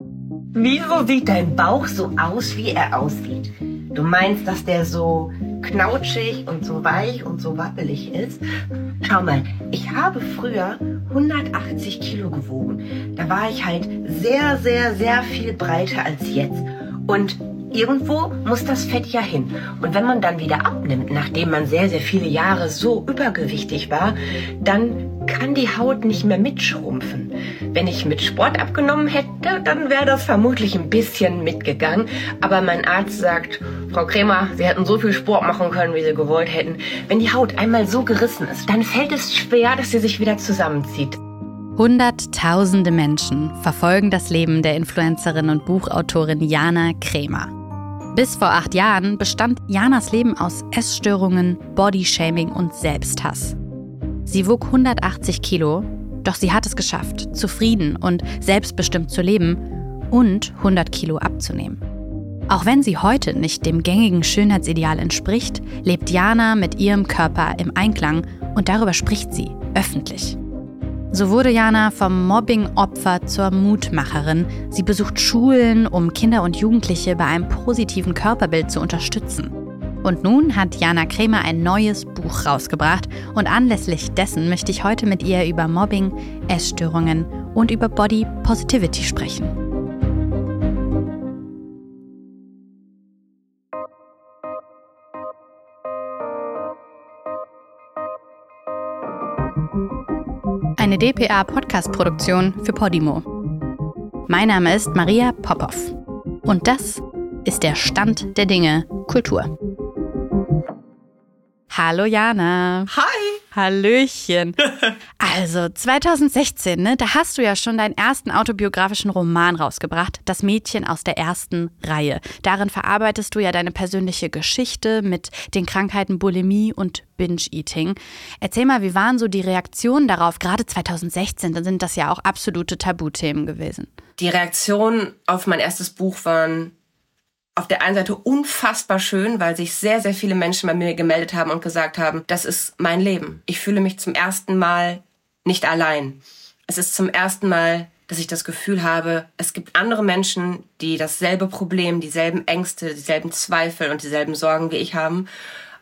Wieso sieht dein Bauch so aus, wie er aussieht? Du meinst, dass der so knautschig und so weich und so wabbelig ist? Schau mal, ich habe früher 180 Kilo gewogen. Da war ich halt sehr, sehr, sehr viel breiter als jetzt. Und Irgendwo muss das Fett ja hin. Und wenn man dann wieder abnimmt, nachdem man sehr, sehr viele Jahre so übergewichtig war, dann kann die Haut nicht mehr mitschrumpfen. Wenn ich mit Sport abgenommen hätte, dann wäre das vermutlich ein bisschen mitgegangen. Aber mein Arzt sagt, Frau Kremer, Sie hätten so viel Sport machen können, wie Sie gewollt hätten. Wenn die Haut einmal so gerissen ist, dann fällt es schwer, dass sie sich wieder zusammenzieht. Hunderttausende Menschen verfolgen das Leben der Influencerin und Buchautorin Jana Kremer. Bis vor acht Jahren bestand Janas Leben aus Essstörungen, Bodyshaming und Selbsthass. Sie wog 180 Kilo, doch sie hat es geschafft, zufrieden und selbstbestimmt zu leben und 100 Kilo abzunehmen. Auch wenn sie heute nicht dem gängigen Schönheitsideal entspricht, lebt Jana mit ihrem Körper im Einklang und darüber spricht sie öffentlich. So wurde Jana vom Mobbing-Opfer zur Mutmacherin. Sie besucht Schulen, um Kinder und Jugendliche bei einem positiven Körperbild zu unterstützen. Und nun hat Jana Kremer ein neues Buch rausgebracht und anlässlich dessen möchte ich heute mit ihr über Mobbing, Essstörungen und über Body Positivity sprechen. eine DPA-Podcast-Produktion für Podimo. Mein Name ist Maria Popov. Und das ist der Stand der Dinge Kultur. Hallo Jana. Hi. Hallöchen. Also 2016, ne, da hast du ja schon deinen ersten autobiografischen Roman rausgebracht, Das Mädchen aus der ersten Reihe. Darin verarbeitest du ja deine persönliche Geschichte mit den Krankheiten Bulimie und Binge-Eating. Erzähl mal, wie waren so die Reaktionen darauf? Gerade 2016, da sind das ja auch absolute Tabuthemen gewesen. Die Reaktionen auf mein erstes Buch waren auf der einen Seite unfassbar schön, weil sich sehr, sehr viele Menschen bei mir gemeldet haben und gesagt haben, das ist mein Leben. Ich fühle mich zum ersten Mal nicht allein. Es ist zum ersten Mal, dass ich das Gefühl habe, es gibt andere Menschen, die dasselbe Problem, dieselben Ängste, dieselben Zweifel und dieselben Sorgen wie ich haben.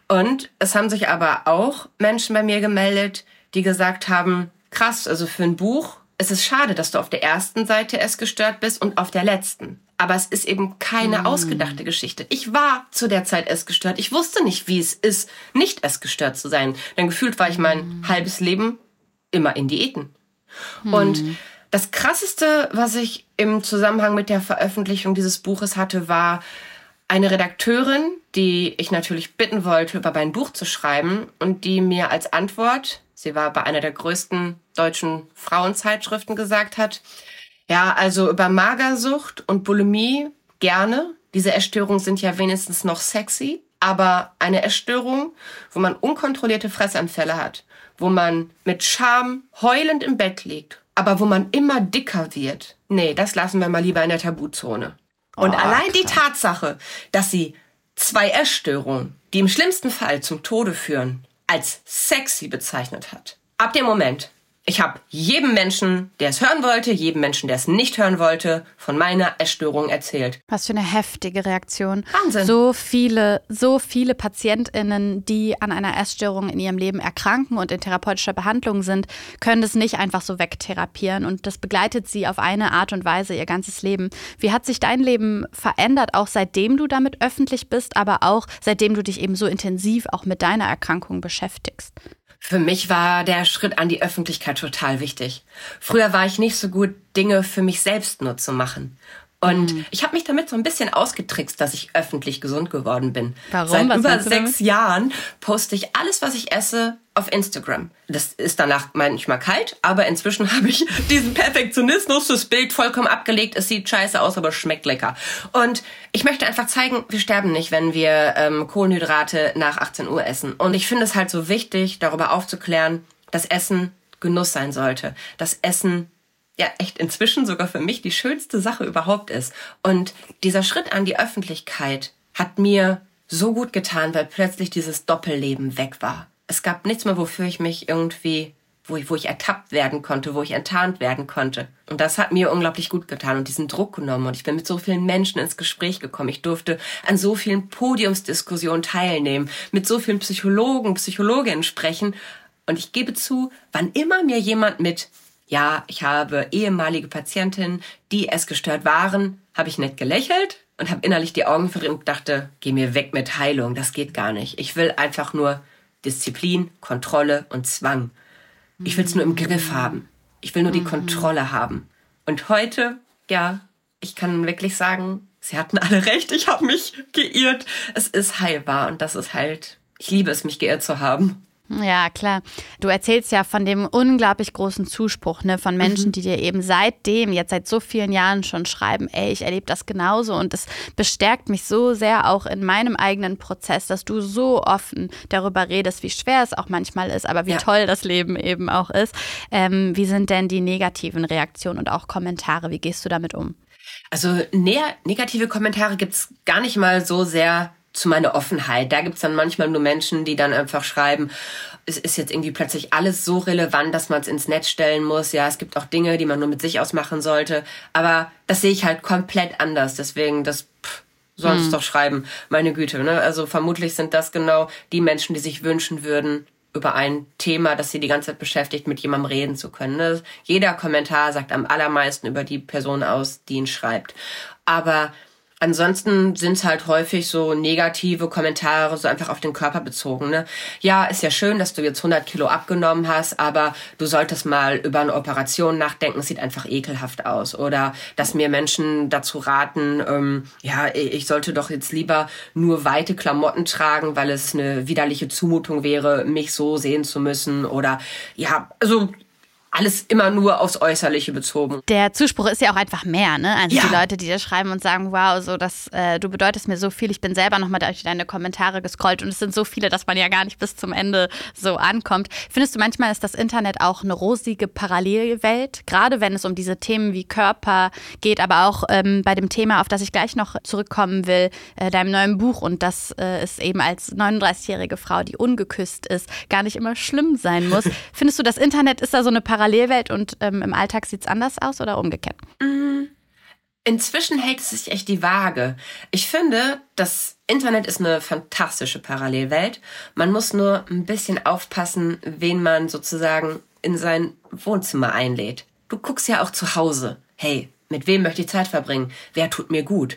Und es haben sich aber auch Menschen bei mir gemeldet, die gesagt haben, krass, also für ein Buch, es ist schade, dass du auf der ersten Seite es gestört bist und auf der letzten. Aber es ist eben keine mm. ausgedachte Geschichte. Ich war zu der Zeit essgestört. Ich wusste nicht, wie es ist, nicht essgestört zu sein. Denn gefühlt war ich mein mm. halbes Leben immer in Diäten. Mm. Und das Krasseste, was ich im Zusammenhang mit der Veröffentlichung dieses Buches hatte, war eine Redakteurin, die ich natürlich bitten wollte, über mein Buch zu schreiben und die mir als Antwort, sie war bei einer der größten deutschen Frauenzeitschriften gesagt hat, ja, also über Magersucht und Bulimie gerne. Diese Essstörungen sind ja wenigstens noch sexy. Aber eine Essstörung, wo man unkontrollierte Fressanfälle hat, wo man mit Scham heulend im Bett liegt, aber wo man immer dicker wird, nee, das lassen wir mal lieber in der Tabuzone. Und oh, allein krass. die Tatsache, dass sie zwei Essstörungen, die im schlimmsten Fall zum Tode führen, als sexy bezeichnet hat. Ab dem Moment ich habe jedem Menschen, der es hören wollte, jedem Menschen, der es nicht hören wollte, von meiner Essstörung erzählt. Was für eine heftige Reaktion. Wahnsinn. So viele, so viele PatientInnen, die an einer Essstörung in ihrem Leben erkranken und in therapeutischer Behandlung sind, können das nicht einfach so wegtherapieren. Und das begleitet sie auf eine Art und Weise ihr ganzes Leben. Wie hat sich dein Leben verändert, auch seitdem du damit öffentlich bist, aber auch seitdem du dich eben so intensiv auch mit deiner Erkrankung beschäftigst? Für mich war der Schritt an die Öffentlichkeit total wichtig. Früher war ich nicht so gut, Dinge für mich selbst nur zu machen. Und mhm. ich habe mich damit so ein bisschen ausgetrickst, dass ich öffentlich gesund geworden bin. Warum? Seit was über sechs Jahren poste ich alles, was ich esse, auf Instagram. Das ist danach manchmal kalt, aber inzwischen habe ich diesen Perfektionismus, das Bild vollkommen abgelegt. Es sieht scheiße aus, aber schmeckt lecker. Und ich möchte einfach zeigen, wir sterben nicht, wenn wir ähm, Kohlenhydrate nach 18 Uhr essen. Und ich finde es halt so wichtig, darüber aufzuklären, dass Essen Genuss sein sollte. Dass Essen ja echt inzwischen sogar für mich die schönste Sache überhaupt ist. Und dieser Schritt an die Öffentlichkeit hat mir so gut getan, weil plötzlich dieses Doppelleben weg war. Es gab nichts mehr, wofür ich mich irgendwie wo ich, wo ich ertappt werden konnte, wo ich enttarnt werden konnte. Und das hat mir unglaublich gut getan und diesen Druck genommen. Und ich bin mit so vielen Menschen ins Gespräch gekommen. Ich durfte an so vielen Podiumsdiskussionen teilnehmen, mit so vielen Psychologen, Psychologinnen sprechen. Und ich gebe zu, wann immer mir jemand mit, ja, ich habe ehemalige Patientinnen, die es gestört waren, habe ich nett gelächelt und habe innerlich die Augen verrieben und dachte, geh mir weg mit Heilung, das geht gar nicht. Ich will einfach nur Disziplin, Kontrolle und Zwang. Ich will es nur im Griff haben. Ich will nur die mhm. Kontrolle haben. Und heute, ja, ich kann wirklich sagen, sie hatten alle recht, ich habe mich geirrt. Es ist heilbar und das ist halt, ich liebe es, mich geirrt zu haben. Ja, klar. Du erzählst ja von dem unglaublich großen Zuspruch ne, von Menschen, mhm. die dir eben seitdem, jetzt seit so vielen Jahren schon schreiben, ey, ich erlebe das genauso und es bestärkt mich so sehr auch in meinem eigenen Prozess, dass du so offen darüber redest, wie schwer es auch manchmal ist, aber wie ja. toll das Leben eben auch ist. Ähm, wie sind denn die negativen Reaktionen und auch Kommentare? Wie gehst du damit um? Also ne negative Kommentare gibt's gar nicht mal so sehr zu meiner Offenheit. Da gibt's dann manchmal nur Menschen, die dann einfach schreiben, es ist jetzt irgendwie plötzlich alles so relevant, dass man es ins Netz stellen muss. Ja, es gibt auch Dinge, die man nur mit sich ausmachen sollte. Aber das sehe ich halt komplett anders. Deswegen, das pff, sollen hm. doch schreiben. Meine Güte. Ne? Also vermutlich sind das genau die Menschen, die sich wünschen würden, über ein Thema, das sie die ganze Zeit beschäftigt, mit jemandem reden zu können. Ne? Jeder Kommentar sagt am allermeisten über die Person aus, die ihn schreibt. Aber Ansonsten sind es halt häufig so negative Kommentare, so einfach auf den Körper bezogen. Ne? Ja, ist ja schön, dass du jetzt 100 Kilo abgenommen hast, aber du solltest mal über eine Operation nachdenken, es sieht einfach ekelhaft aus. Oder dass mir Menschen dazu raten, ähm, ja, ich sollte doch jetzt lieber nur weite Klamotten tragen, weil es eine widerliche Zumutung wäre, mich so sehen zu müssen. Oder ja, also alles immer nur aufs Äußerliche bezogen. Der Zuspruch ist ja auch einfach mehr, ne? Also ja. die Leute, die dir schreiben und sagen, wow, so das, äh, du bedeutest mir so viel. Ich bin selber nochmal durch deine Kommentare gescrollt und es sind so viele, dass man ja gar nicht bis zum Ende so ankommt. Findest du manchmal ist das Internet auch eine rosige Parallelwelt, gerade wenn es um diese Themen wie Körper geht, aber auch ähm, bei dem Thema, auf das ich gleich noch zurückkommen will, äh, deinem neuen Buch und das äh, ist eben als 39-jährige Frau, die ungeküsst ist, gar nicht immer schlimm sein muss. Findest du, das Internet ist da so eine Parallelwelt? Parallelwelt und ähm, im Alltag sieht es anders aus oder umgekehrt? Mm, inzwischen hält es sich echt die Waage. Ich finde, das Internet ist eine fantastische Parallelwelt. Man muss nur ein bisschen aufpassen, wen man sozusagen in sein Wohnzimmer einlädt. Du guckst ja auch zu Hause. Hey, mit wem möchte ich Zeit verbringen? Wer tut mir gut?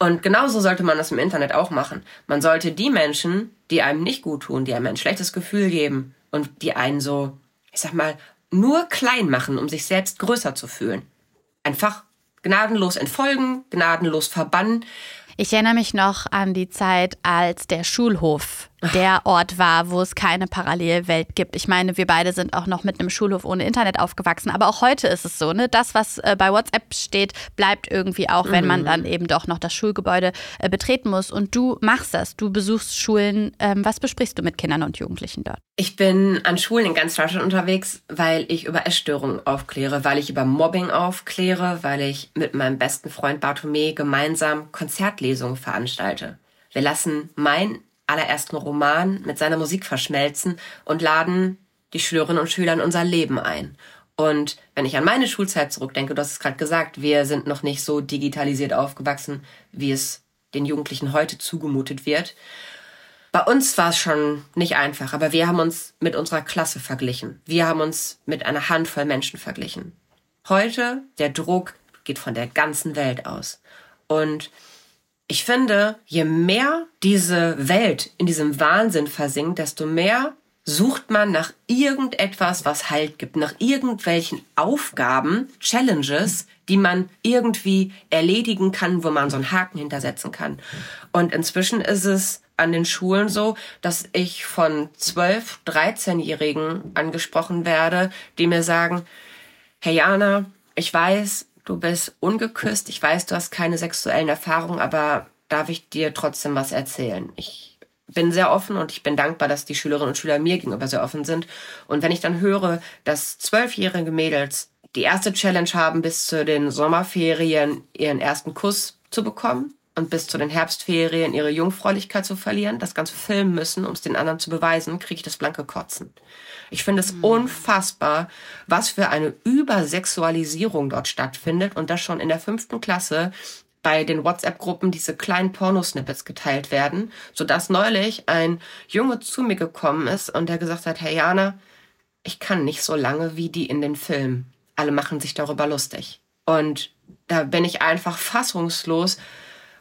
Und genauso sollte man das im Internet auch machen. Man sollte die Menschen, die einem nicht gut tun, die einem ein schlechtes Gefühl geben und die einen so, ich sag mal, nur klein machen, um sich selbst größer zu fühlen. Einfach gnadenlos entfolgen, gnadenlos verbannen. Ich erinnere mich noch an die Zeit, als der Schulhof der Ort war, wo es keine Parallelwelt gibt. Ich meine, wir beide sind auch noch mit einem Schulhof ohne Internet aufgewachsen, aber auch heute ist es so, ne? Das, was äh, bei WhatsApp steht, bleibt irgendwie auch, wenn man mhm. dann eben doch noch das Schulgebäude äh, betreten muss. Und du machst das, du besuchst Schulen. Ähm, was besprichst du mit Kindern und Jugendlichen dort? Ich bin an Schulen in ganz Deutschland unterwegs, weil ich über Essstörungen aufkläre, weil ich über Mobbing aufkläre, weil ich mit meinem besten Freund Bartome gemeinsam Konzertlesungen veranstalte. Wir lassen mein allerersten Roman mit seiner Musik verschmelzen und laden die Schülerinnen und Schüler in unser Leben ein. Und wenn ich an meine Schulzeit zurückdenke, du hast es gerade gesagt, wir sind noch nicht so digitalisiert aufgewachsen, wie es den Jugendlichen heute zugemutet wird. Bei uns war es schon nicht einfach, aber wir haben uns mit unserer Klasse verglichen. Wir haben uns mit einer Handvoll Menschen verglichen. Heute, der Druck geht von der ganzen Welt aus. Und ich finde, je mehr diese Welt in diesem Wahnsinn versinkt, desto mehr sucht man nach irgendetwas, was Halt gibt, nach irgendwelchen Aufgaben, Challenges, die man irgendwie erledigen kann, wo man so einen Haken hintersetzen kann. Und inzwischen ist es an den Schulen so, dass ich von 12, 13-Jährigen angesprochen werde, die mir sagen, Herr Jana, ich weiß, du bist ungeküsst, ich weiß, du hast keine sexuellen Erfahrungen, aber darf ich dir trotzdem was erzählen? Ich bin sehr offen und ich bin dankbar, dass die Schülerinnen und Schüler mir gegenüber sehr offen sind. Und wenn ich dann höre, dass zwölfjährige Mädels die erste Challenge haben, bis zu den Sommerferien ihren ersten Kuss zu bekommen, und bis zu den Herbstferien ihre Jungfräulichkeit zu verlieren, das Ganze filmen müssen, um es den anderen zu beweisen, kriege ich das blanke Kotzen. Ich finde es mhm. unfassbar, was für eine Übersexualisierung dort stattfindet und das schon in der fünften Klasse bei den WhatsApp-Gruppen diese kleinen Pornosnippets geteilt werden, sodass neulich ein Junge zu mir gekommen ist und der gesagt hat, hey Jana, ich kann nicht so lange wie die in den Filmen. Alle machen sich darüber lustig. Und da bin ich einfach fassungslos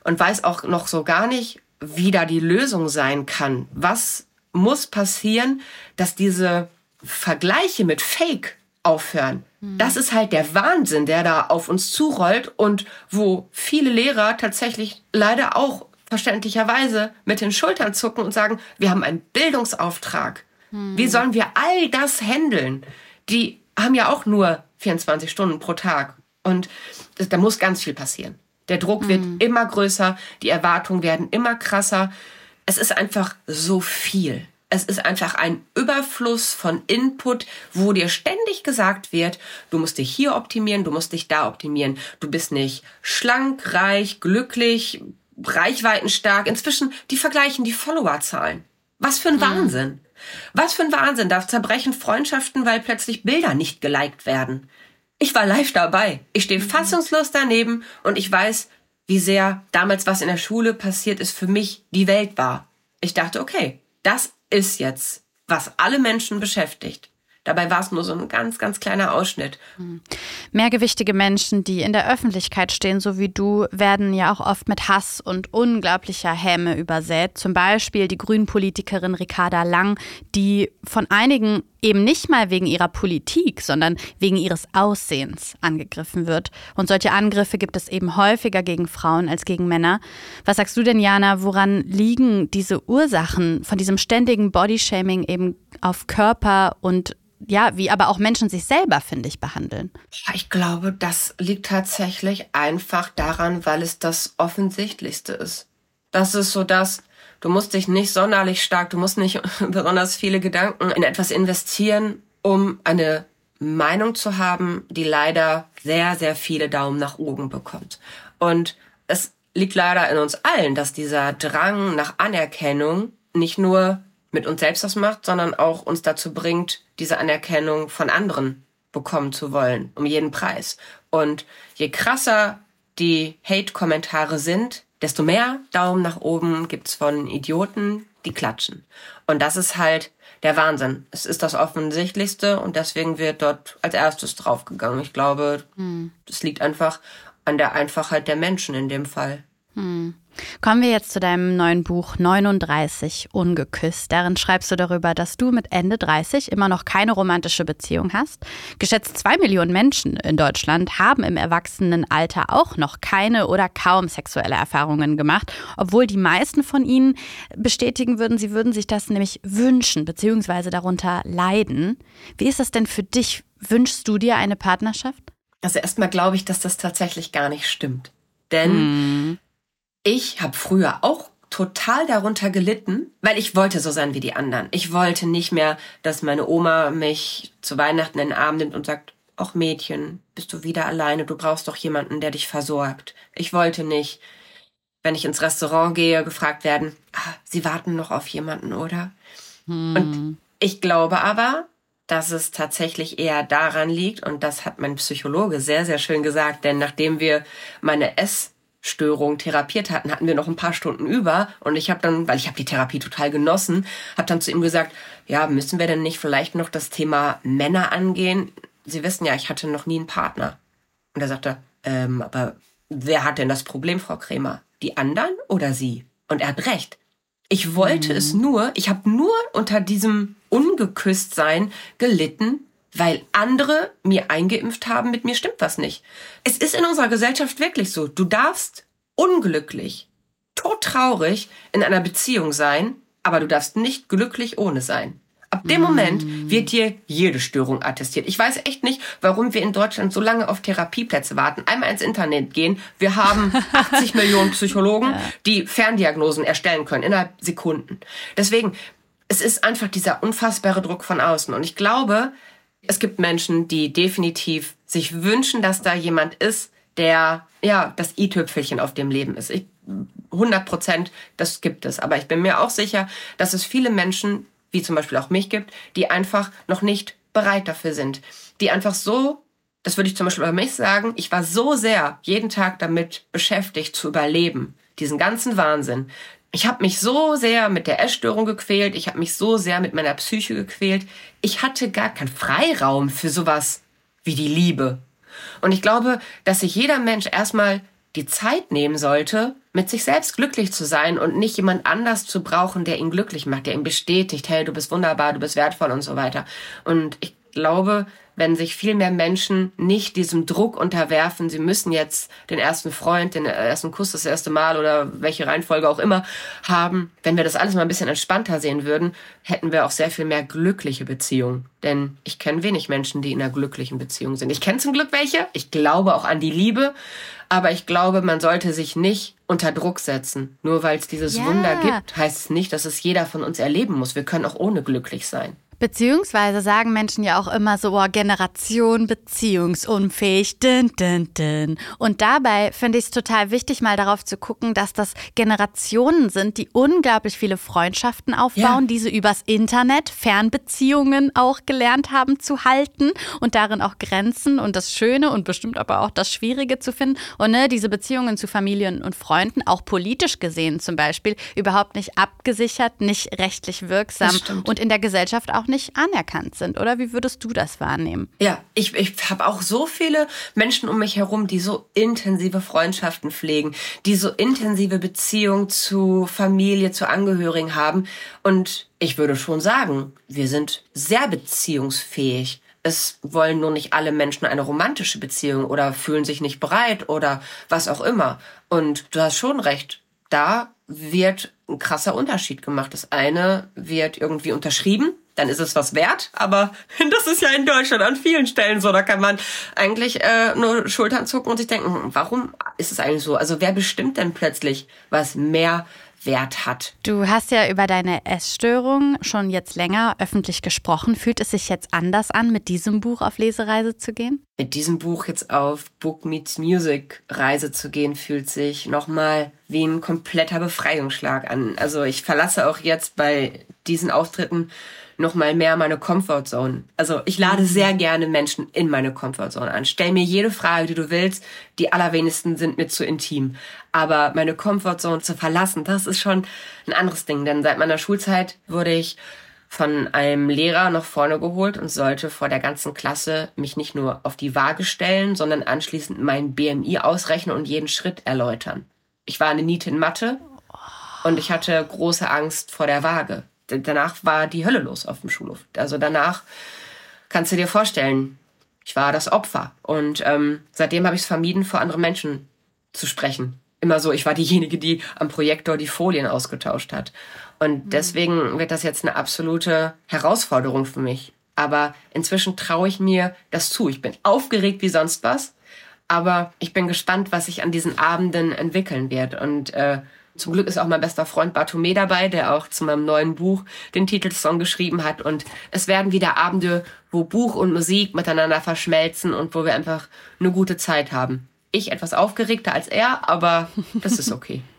und weiß auch noch so gar nicht, wie da die Lösung sein kann. Was muss passieren, dass diese Vergleiche mit Fake aufhören? Mhm. Das ist halt der Wahnsinn, der da auf uns zurollt und wo viele Lehrer tatsächlich leider auch verständlicherweise mit den Schultern zucken und sagen, wir haben einen Bildungsauftrag. Mhm. Wie sollen wir all das handeln? Die haben ja auch nur 24 Stunden pro Tag. Und da muss ganz viel passieren. Der Druck mhm. wird immer größer, die Erwartungen werden immer krasser. Es ist einfach so viel. Es ist einfach ein Überfluss von Input, wo dir ständig gesagt wird, du musst dich hier optimieren, du musst dich da optimieren. Du bist nicht schlank, reich, glücklich, reichweitenstark. Inzwischen, die vergleichen die Followerzahlen. Was für ein mhm. Wahnsinn. Was für ein Wahnsinn. Da zerbrechen Freundschaften, weil plötzlich Bilder nicht geliked werden. Ich war live dabei. Ich stehe mhm. fassungslos daneben und ich weiß, wie sehr damals was in der Schule passiert ist für mich die Welt war. Ich dachte, okay, das ist jetzt, was alle Menschen beschäftigt. Dabei war es nur so ein ganz, ganz kleiner Ausschnitt. Hm. Mehrgewichtige Menschen, die in der Öffentlichkeit stehen, so wie du, werden ja auch oft mit Hass und unglaublicher Häme übersät. Zum Beispiel die Grünpolitikerin Ricarda Lang, die von einigen eben nicht mal wegen ihrer Politik, sondern wegen ihres Aussehens angegriffen wird. Und solche Angriffe gibt es eben häufiger gegen Frauen als gegen Männer. Was sagst du denn, Jana, woran liegen diese Ursachen von diesem ständigen Bodyshaming eben auf Körper und ja, wie aber auch Menschen sich selber, finde ich, behandeln. Ich glaube, das liegt tatsächlich einfach daran, weil es das Offensichtlichste ist. Das ist so das, du musst dich nicht sonderlich stark, du musst nicht besonders viele Gedanken in etwas investieren, um eine Meinung zu haben, die leider sehr, sehr viele Daumen nach oben bekommt. Und es liegt leider in uns allen, dass dieser Drang nach Anerkennung nicht nur mit uns selbst das macht, sondern auch uns dazu bringt, diese Anerkennung von anderen bekommen zu wollen, um jeden Preis. Und je krasser die Hate-Kommentare sind, desto mehr Daumen nach oben gibt's von Idioten, die klatschen. Und das ist halt der Wahnsinn. Es ist das Offensichtlichste und deswegen wird dort als erstes draufgegangen. Ich glaube, es hm. liegt einfach an der Einfachheit der Menschen in dem Fall. Hm. Kommen wir jetzt zu deinem neuen Buch 39 Ungeküsst. Darin schreibst du darüber, dass du mit Ende 30 immer noch keine romantische Beziehung hast. Geschätzt zwei Millionen Menschen in Deutschland haben im Erwachsenenalter auch noch keine oder kaum sexuelle Erfahrungen gemacht, obwohl die meisten von ihnen bestätigen würden, sie würden sich das nämlich wünschen bzw. darunter leiden. Wie ist das denn für dich? Wünschst du dir eine Partnerschaft? Also erstmal glaube ich, dass das tatsächlich gar nicht stimmt. Denn hm ich habe früher auch total darunter gelitten, weil ich wollte so sein wie die anderen. Ich wollte nicht mehr, dass meine Oma mich zu Weihnachten in den Arm nimmt und sagt, ach Mädchen, bist du wieder alleine, du brauchst doch jemanden, der dich versorgt. Ich wollte nicht, wenn ich ins Restaurant gehe, gefragt werden, ah, Sie warten noch auf jemanden, oder? Hm. Und ich glaube aber, dass es tatsächlich eher daran liegt, und das hat mein Psychologe sehr, sehr schön gesagt, denn nachdem wir meine Ess Störung therapiert hatten, hatten wir noch ein paar Stunden über und ich habe dann, weil ich habe die Therapie total genossen, habe dann zu ihm gesagt, ja, müssen wir denn nicht vielleicht noch das Thema Männer angehen? Sie wissen ja, ich hatte noch nie einen Partner. Und er sagte, ähm, aber wer hat denn das Problem, Frau Krämer? Die anderen oder Sie? Und er hat recht. Ich wollte mhm. es nur, ich habe nur unter diesem Ungeküsstsein gelitten, weil andere mir eingeimpft haben, mit mir stimmt was nicht. Es ist in unserer Gesellschaft wirklich so. Du darfst unglücklich, todtraurig in einer Beziehung sein, aber du darfst nicht glücklich ohne sein. Ab dem Moment mm. wird dir jede Störung attestiert. Ich weiß echt nicht, warum wir in Deutschland so lange auf Therapieplätze warten. Einmal ins Internet gehen. Wir haben 80 Millionen Psychologen, die Ferndiagnosen erstellen können innerhalb Sekunden. Deswegen, es ist einfach dieser unfassbare Druck von außen. Und ich glaube, es gibt Menschen, die definitiv sich wünschen, dass da jemand ist, der ja das i-Tüpfelchen auf dem Leben ist. Ich 100 Prozent, das gibt es. Aber ich bin mir auch sicher, dass es viele Menschen, wie zum Beispiel auch mich gibt, die einfach noch nicht bereit dafür sind. Die einfach so, das würde ich zum Beispiel bei mich sagen, ich war so sehr jeden Tag damit beschäftigt zu überleben. Diesen ganzen Wahnsinn. Ich habe mich so sehr mit der Essstörung gequält, ich habe mich so sehr mit meiner Psyche gequält. Ich hatte gar keinen Freiraum für sowas wie die Liebe. Und ich glaube, dass sich jeder Mensch erstmal die Zeit nehmen sollte, mit sich selbst glücklich zu sein und nicht jemand anders zu brauchen, der ihn glücklich macht, der ihn bestätigt, hey, du bist wunderbar, du bist wertvoll und so weiter. Und ich glaube, wenn sich viel mehr Menschen nicht diesem Druck unterwerfen, sie müssen jetzt den ersten Freund, den ersten Kuss das erste Mal oder welche Reihenfolge auch immer haben, wenn wir das alles mal ein bisschen entspannter sehen würden, hätten wir auch sehr viel mehr glückliche Beziehungen. Denn ich kenne wenig Menschen, die in einer glücklichen Beziehung sind. Ich kenne zum Glück welche, ich glaube auch an die Liebe, aber ich glaube, man sollte sich nicht unter Druck setzen. Nur weil es dieses ja. Wunder gibt, heißt es nicht, dass es jeder von uns erleben muss. Wir können auch ohne glücklich sein. Beziehungsweise sagen Menschen ja auch immer so, oh, Generation beziehungsunfähig, din, din, din. Und dabei finde ich es total wichtig, mal darauf zu gucken, dass das Generationen sind, die unglaublich viele Freundschaften aufbauen, ja. diese übers Internet, Fernbeziehungen auch gelernt haben zu halten und darin auch Grenzen und das Schöne und bestimmt aber auch das Schwierige zu finden. Und ne, diese Beziehungen zu Familien und Freunden, auch politisch gesehen zum Beispiel, überhaupt nicht abgesichert, nicht rechtlich wirksam und in der Gesellschaft auch nicht anerkannt sind, oder? Wie würdest du das wahrnehmen? Ja, ich, ich habe auch so viele Menschen um mich herum, die so intensive Freundschaften pflegen, die so intensive Beziehungen zu Familie, zu Angehörigen haben. Und ich würde schon sagen, wir sind sehr beziehungsfähig. Es wollen nur nicht alle Menschen eine romantische Beziehung oder fühlen sich nicht bereit oder was auch immer. Und du hast schon recht. Da wird ein krasser Unterschied gemacht. Das eine wird irgendwie unterschrieben dann ist es was wert. Aber das ist ja in Deutschland an vielen Stellen so. Da kann man eigentlich äh, nur Schultern zucken und sich denken, hm, warum ist es eigentlich so? Also wer bestimmt denn plötzlich, was mehr Wert hat. Du hast ja über deine Essstörung schon jetzt länger öffentlich gesprochen. Fühlt es sich jetzt anders an, mit diesem Buch auf Lesereise zu gehen? Mit diesem Buch jetzt auf Book Meets Music Reise zu gehen, fühlt sich nochmal wie ein kompletter Befreiungsschlag an. Also ich verlasse auch jetzt bei diesen Auftritten noch mal mehr meine Comfortzone. Also ich lade mhm. sehr gerne Menschen in meine Comfortzone an. Stell mir jede Frage, die du willst. Die allerwenigsten sind mir zu intim. Aber meine Comfortzone zu verlassen, das ist schon ein anderes Ding. Denn seit meiner Schulzeit wurde ich von einem Lehrer nach vorne geholt und sollte vor der ganzen Klasse mich nicht nur auf die Waage stellen, sondern anschließend mein BMI ausrechnen und jeden Schritt erläutern. Ich war eine Niete in Mathe und ich hatte große Angst vor der Waage danach war die Hölle los auf dem Schulhof. Also danach kannst du dir vorstellen, ich war das Opfer. Und ähm, seitdem habe ich es vermieden, vor anderen Menschen zu sprechen. Immer so, ich war diejenige, die am Projektor die Folien ausgetauscht hat. Und mhm. deswegen wird das jetzt eine absolute Herausforderung für mich. Aber inzwischen traue ich mir das zu. Ich bin aufgeregt wie sonst was. Aber ich bin gespannt, was sich an diesen Abenden entwickeln wird. Und äh, zum Glück ist auch mein bester Freund Bartome dabei, der auch zu meinem neuen Buch den Titelsong geschrieben hat. Und es werden wieder Abende, wo Buch und Musik miteinander verschmelzen und wo wir einfach eine gute Zeit haben. Ich etwas aufgeregter als er, aber das ist okay.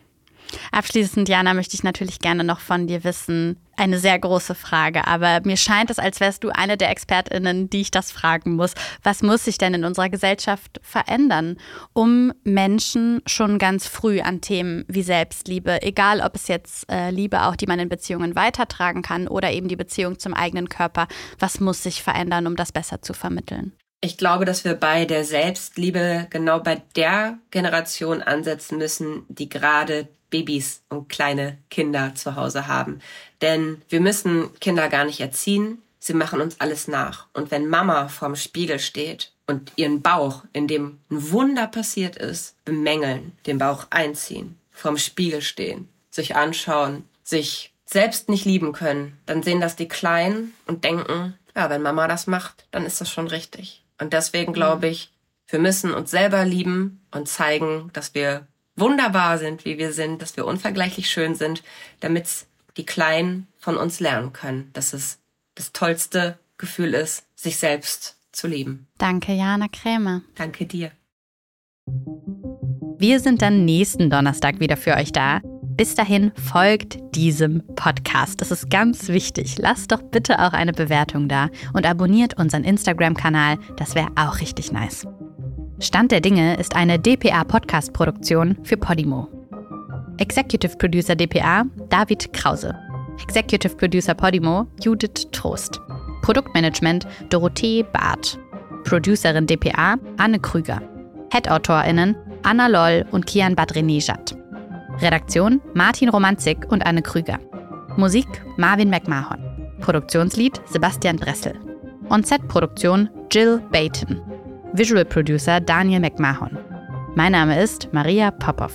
Abschließend, Jana, möchte ich natürlich gerne noch von dir wissen, eine sehr große Frage, aber mir scheint es, als wärst du eine der Expertinnen, die ich das fragen muss. Was muss sich denn in unserer Gesellschaft verändern, um Menschen schon ganz früh an Themen wie Selbstliebe, egal ob es jetzt äh, Liebe auch, die man in Beziehungen weitertragen kann oder eben die Beziehung zum eigenen Körper, was muss sich verändern, um das besser zu vermitteln? Ich glaube, dass wir bei der Selbstliebe genau bei der Generation ansetzen müssen, die gerade Babys und kleine Kinder zu Hause haben. Denn wir müssen Kinder gar nicht erziehen, sie machen uns alles nach. Und wenn Mama vorm Spiegel steht und ihren Bauch, in dem ein Wunder passiert ist, bemängeln, den Bauch einziehen, vorm Spiegel stehen, sich anschauen, sich selbst nicht lieben können, dann sehen das die Kleinen und denken, ja, wenn Mama das macht, dann ist das schon richtig. Und deswegen glaube ich, wir müssen uns selber lieben und zeigen, dass wir wunderbar sind, wie wir sind, dass wir unvergleichlich schön sind, damit die Kleinen von uns lernen können, dass es das tollste Gefühl ist, sich selbst zu lieben. Danke, Jana Krämer. Danke dir. Wir sind dann nächsten Donnerstag wieder für euch da. Bis dahin folgt diesem Podcast. Das ist ganz wichtig. Lasst doch bitte auch eine Bewertung da und abonniert unseren Instagram-Kanal. Das wäre auch richtig nice. Stand der Dinge ist eine DPA-Podcast-Produktion für Podimo. Executive Producer DPA David Krause. Executive Producer Podimo Judith Trost. Produktmanagement Dorothee Barth. Producerin DPA Anne Krüger. Head-AutorInnen Anna Loll und Kian Badrenejad. Redaktion Martin Romanzik und Anne Krüger. Musik Marvin McMahon. Produktionslied Sebastian Dressel. On-Set-Produktion Jill Bayton. Visual Producer Daniel McMahon. Mein Name ist Maria Popov.